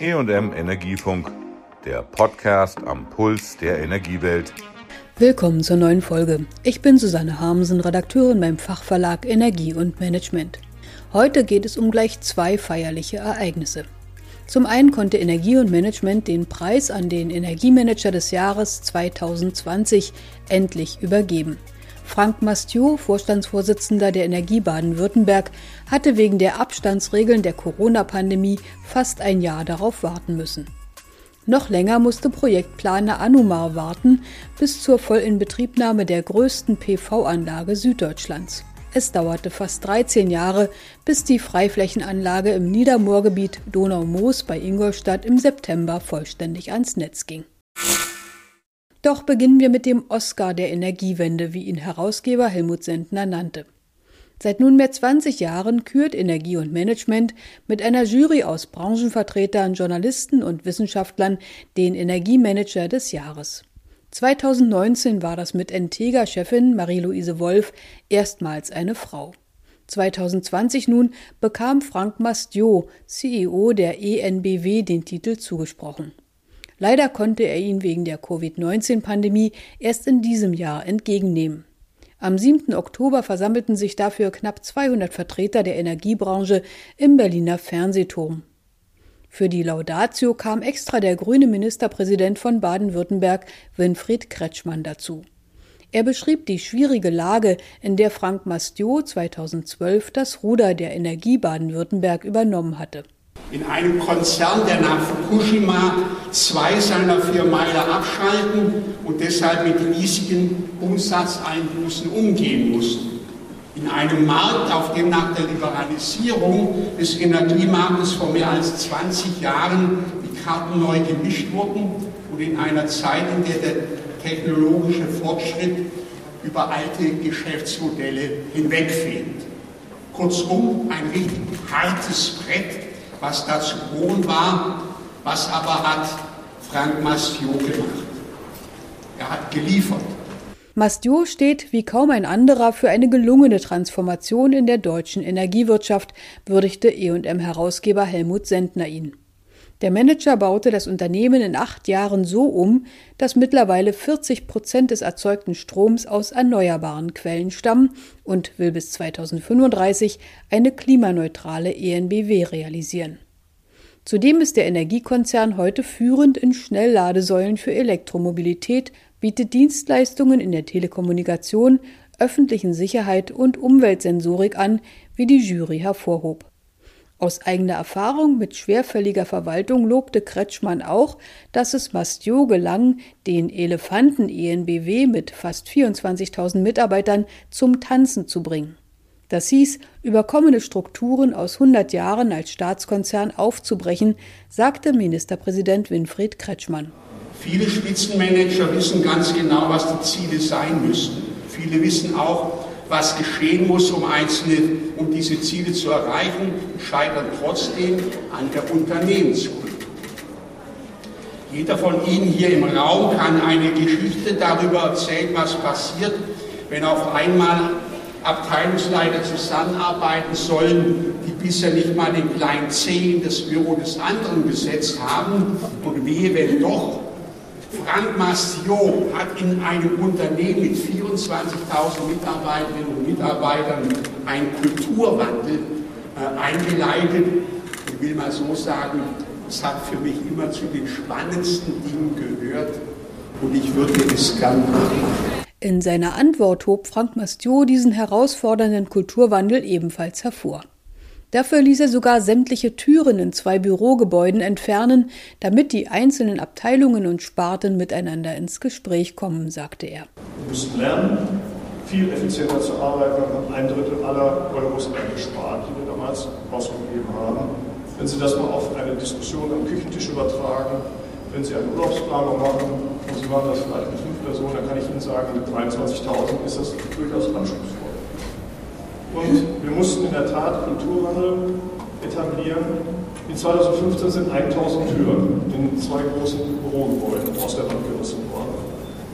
EM Energiefunk, der Podcast am Puls der Energiewelt. Willkommen zur neuen Folge. Ich bin Susanne Harmsen, Redakteurin beim Fachverlag Energie und Management. Heute geht es um gleich zwei feierliche Ereignisse. Zum einen konnte Energie und Management den Preis an den Energiemanager des Jahres 2020 endlich übergeben. Frank Mastiot, Vorstandsvorsitzender der Energie Baden-Württemberg, hatte wegen der Abstandsregeln der Corona-Pandemie fast ein Jahr darauf warten müssen. Noch länger musste Projektplaner Anumar warten bis zur Vollinbetriebnahme der größten PV-Anlage Süddeutschlands. Es dauerte fast 13 Jahre, bis die Freiflächenanlage im Niedermoorgebiet Donau-Moos bei Ingolstadt im September vollständig ans Netz ging. Doch beginnen wir mit dem Oscar der Energiewende, wie ihn Herausgeber Helmut Sendner nannte. Seit nunmehr 20 Jahren kürt Energie und Management mit einer Jury aus Branchenvertretern, Journalisten und Wissenschaftlern den Energiemanager des Jahres. 2019 war das mit Entega-Chefin Marie-Louise Wolf erstmals eine Frau. 2020 nun bekam Frank Mastiot, CEO der ENBW, den Titel zugesprochen. Leider konnte er ihn wegen der Covid-19-Pandemie erst in diesem Jahr entgegennehmen. Am 7. Oktober versammelten sich dafür knapp 200 Vertreter der Energiebranche im Berliner Fernsehturm. Für die Laudatio kam extra der grüne Ministerpräsident von Baden-Württemberg, Winfried Kretschmann, dazu. Er beschrieb die schwierige Lage, in der Frank Mastiot 2012 das Ruder der Energie Baden-Württemberg übernommen hatte in einem Konzern, der nach Fukushima zwei seiner vier Meiler abschalten und deshalb mit riesigen Umsatzeinbußen umgehen mussten. In einem Markt, auf dem nach der Liberalisierung des Energiemarktes vor mehr als 20 Jahren die Karten neu gemischt wurden und in einer Zeit, in der der technologische Fortschritt über alte Geschäftsmodelle hinwegfehlt. Kurzum, ein richtig hartes Brett, was da zu bohren war, was aber hat Frank Mastiot gemacht. Er hat geliefert. Mastiot steht wie kaum ein anderer für eine gelungene Transformation in der deutschen Energiewirtschaft, würdigte E&M-Herausgeber Helmut Sendner ihn. Der Manager baute das Unternehmen in acht Jahren so um, dass mittlerweile 40 Prozent des erzeugten Stroms aus erneuerbaren Quellen stammen und will bis 2035 eine klimaneutrale ENBW realisieren. Zudem ist der Energiekonzern heute führend in Schnellladesäulen für Elektromobilität, bietet Dienstleistungen in der Telekommunikation, öffentlichen Sicherheit und Umweltsensorik an, wie die Jury hervorhob. Aus eigener Erfahrung mit schwerfälliger Verwaltung lobte Kretschmann auch, dass es Mastiot gelang, den Elefanten ENBW mit fast 24.000 Mitarbeitern zum Tanzen zu bringen. Das hieß, überkommene Strukturen aus 100 Jahren als Staatskonzern aufzubrechen, sagte Ministerpräsident Winfried Kretschmann. Viele Spitzenmanager wissen ganz genau, was die Ziele sein müssten. Viele wissen auch, was geschehen muss, um einzelne, um diese Ziele zu erreichen, scheitern trotzdem an der Unternehmenskultur. Jeder von Ihnen hier im Raum kann eine Geschichte darüber erzählen, was passiert, wenn auf einmal Abteilungsleiter zusammenarbeiten sollen, die bisher nicht mal den kleinen in das Büro des anderen besetzt haben und wehe, wenn doch Frank Mastiot hat in einem Unternehmen mit 24.000 Mitarbeiterinnen und Mitarbeitern einen Kulturwandel äh, eingeleitet. Ich will mal so sagen, es hat für mich immer zu den spannendsten Dingen gehört und ich würde es gern machen. In seiner Antwort hob Frank Mastiot diesen herausfordernden Kulturwandel ebenfalls hervor. Dafür ließ er sogar sämtliche Türen in zwei Bürogebäuden entfernen, damit die einzelnen Abteilungen und Sparten miteinander ins Gespräch kommen, sagte er. Wir müssen lernen, viel effizienter zu arbeiten und haben ein Drittel aller Euros eingespart, die wir damals ausgegeben haben. Wenn Sie das mal auf eine Diskussion am Küchentisch übertragen, wenn Sie eine Urlaubsplanung machen und Sie machen das vielleicht mit fünf Personen, dann kann ich Ihnen sagen, mit 23.000 ist das durchaus anspruchsvoll. Und wir mussten in der Tat Kulturwandel etablieren. In 2015 sind 1000 Türen in zwei großen Bürogebäuden aus der Wand gerissen worden,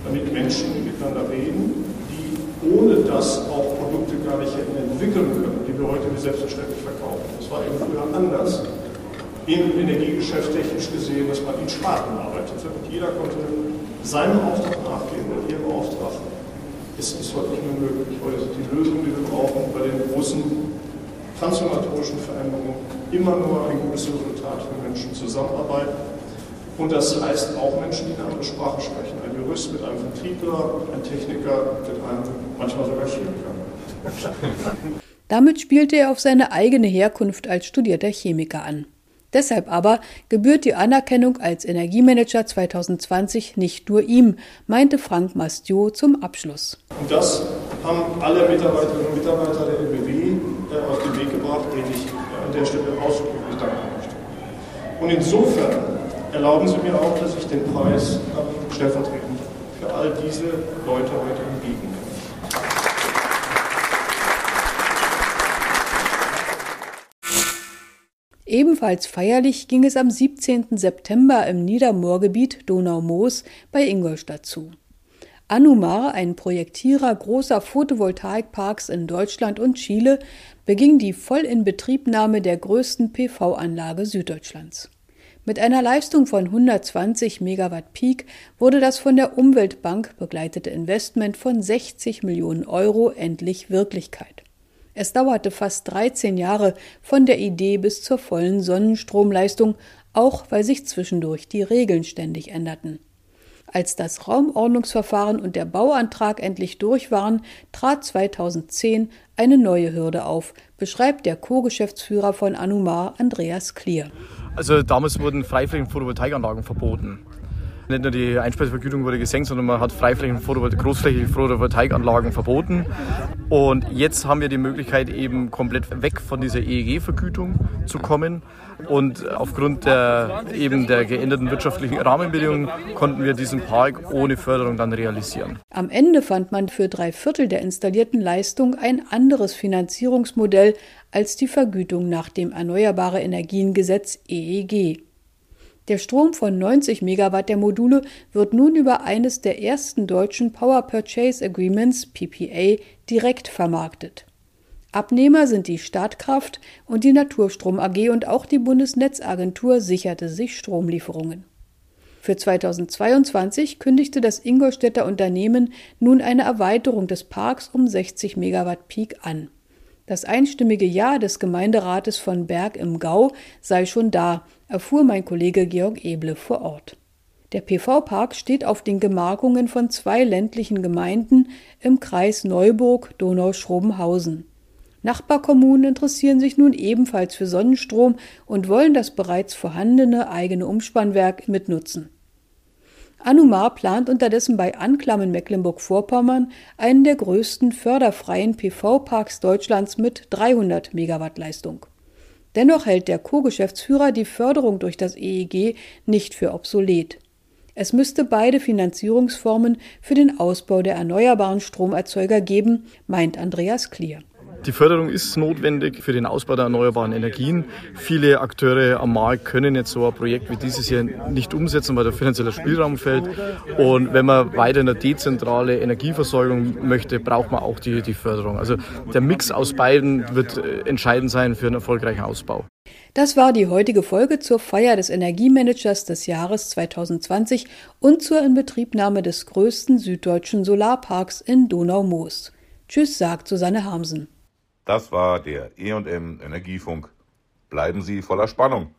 damit Menschen miteinander reden, die ohne das auch Produkte gar nicht hätten entwickeln können, die wir heute wie selbstverständlich verkaufen. Das war eben früher anders. im Energiegeschäft technisch gesehen, dass man in Sparten arbeitete. Und jeder konnte seinem Auftrag nachgehen oder ihrem Auftrag. Es ist heute nicht mehr möglich. Heute sind die Lösungen, die wir brauchen, bei den großen transformatorischen Veränderungen immer nur ein gutes Resultat für Menschen zusammenarbeiten. Und das heißt auch Menschen, die eine andere Sprache sprechen. Ein Jurist mit einem Vertriebler, ein Techniker mit einem, manchmal sogar Chemiker. Damit spielte er auf seine eigene Herkunft als studierter Chemiker an. Deshalb aber gebührt die Anerkennung als Energiemanager 2020 nicht nur ihm, meinte Frank Mastiot zum Abschluss. Und das haben alle Mitarbeiterinnen und Mitarbeiter der LBW äh, auf den Weg gebracht, denen ich äh, an der Stelle ausdrücklich danken möchte. Und insofern erlauben Sie mir auch, dass ich den Preis äh, stellvertretend für all diese Leute heute entgegennehme. Ebenfalls feierlich ging es am 17. September im Niedermoorgebiet Donau-Moos bei Ingolstadt zu. Anumar, ein Projektierer großer Photovoltaikparks in Deutschland und Chile, beging die Vollinbetriebnahme der größten PV-Anlage Süddeutschlands. Mit einer Leistung von 120 Megawatt Peak wurde das von der Umweltbank begleitete Investment von 60 Millionen Euro endlich Wirklichkeit. Es dauerte fast 13 Jahre von der Idee bis zur vollen Sonnenstromleistung, auch weil sich zwischendurch die Regeln ständig änderten. Als das Raumordnungsverfahren und der Bauantrag endlich durch waren, trat 2010 eine neue Hürde auf, beschreibt der Co-Geschäftsführer von Anumar, Andreas Klier. Also damals wurden Freiflächen Photovoltaikanlagen verboten. Nicht nur die Einspeisevergütung wurde gesenkt, sondern man hat Freiflächen, großflächige Photovoltaikanlagen verboten. Und jetzt haben wir die Möglichkeit, eben komplett weg von dieser EEG-Vergütung zu kommen. Und aufgrund der, eben der geänderten wirtschaftlichen Rahmenbedingungen konnten wir diesen Park ohne Förderung dann realisieren. Am Ende fand man für drei Viertel der installierten Leistung ein anderes Finanzierungsmodell als die Vergütung nach dem Erneuerbare Energiengesetz EEG. Der Strom von 90 Megawatt der Module wird nun über eines der ersten deutschen Power Purchase Agreements PPA direkt vermarktet. Abnehmer sind die Startkraft und die Naturstrom AG und auch die Bundesnetzagentur sicherte sich Stromlieferungen. Für 2022 kündigte das Ingolstädter Unternehmen nun eine Erweiterung des Parks um 60 Megawatt Peak an. Das einstimmige Ja des Gemeinderates von Berg im Gau sei schon da, erfuhr mein Kollege Georg Eble vor Ort. Der PV-Park steht auf den Gemarkungen von zwei ländlichen Gemeinden im Kreis Neuburg-Donau-Schrobenhausen. Nachbarkommunen interessieren sich nun ebenfalls für Sonnenstrom und wollen das bereits vorhandene eigene Umspannwerk mitnutzen. Anumar plant unterdessen bei Anklam in Mecklenburg-Vorpommern einen der größten förderfreien PV-Parks Deutschlands mit 300 Megawatt Leistung. Dennoch hält der Co-Geschäftsführer die Förderung durch das EEG nicht für obsolet. Es müsste beide Finanzierungsformen für den Ausbau der erneuerbaren Stromerzeuger geben, meint Andreas Klier. Die Förderung ist notwendig für den Ausbau der erneuerbaren Energien. Viele Akteure am Markt können jetzt so ein Projekt wie dieses hier nicht umsetzen, weil der finanzielle Spielraum fällt. Und wenn man weiter eine dezentrale Energieversorgung möchte, braucht man auch die, die Förderung. Also der Mix aus beiden wird äh, entscheidend sein für einen erfolgreichen Ausbau. Das war die heutige Folge zur Feier des Energiemanagers des Jahres 2020 und zur Inbetriebnahme des größten süddeutschen Solarparks in Donau-Moos. Tschüss, sagt Susanne Harmsen. Das war der EM Energiefunk. Bleiben Sie voller Spannung.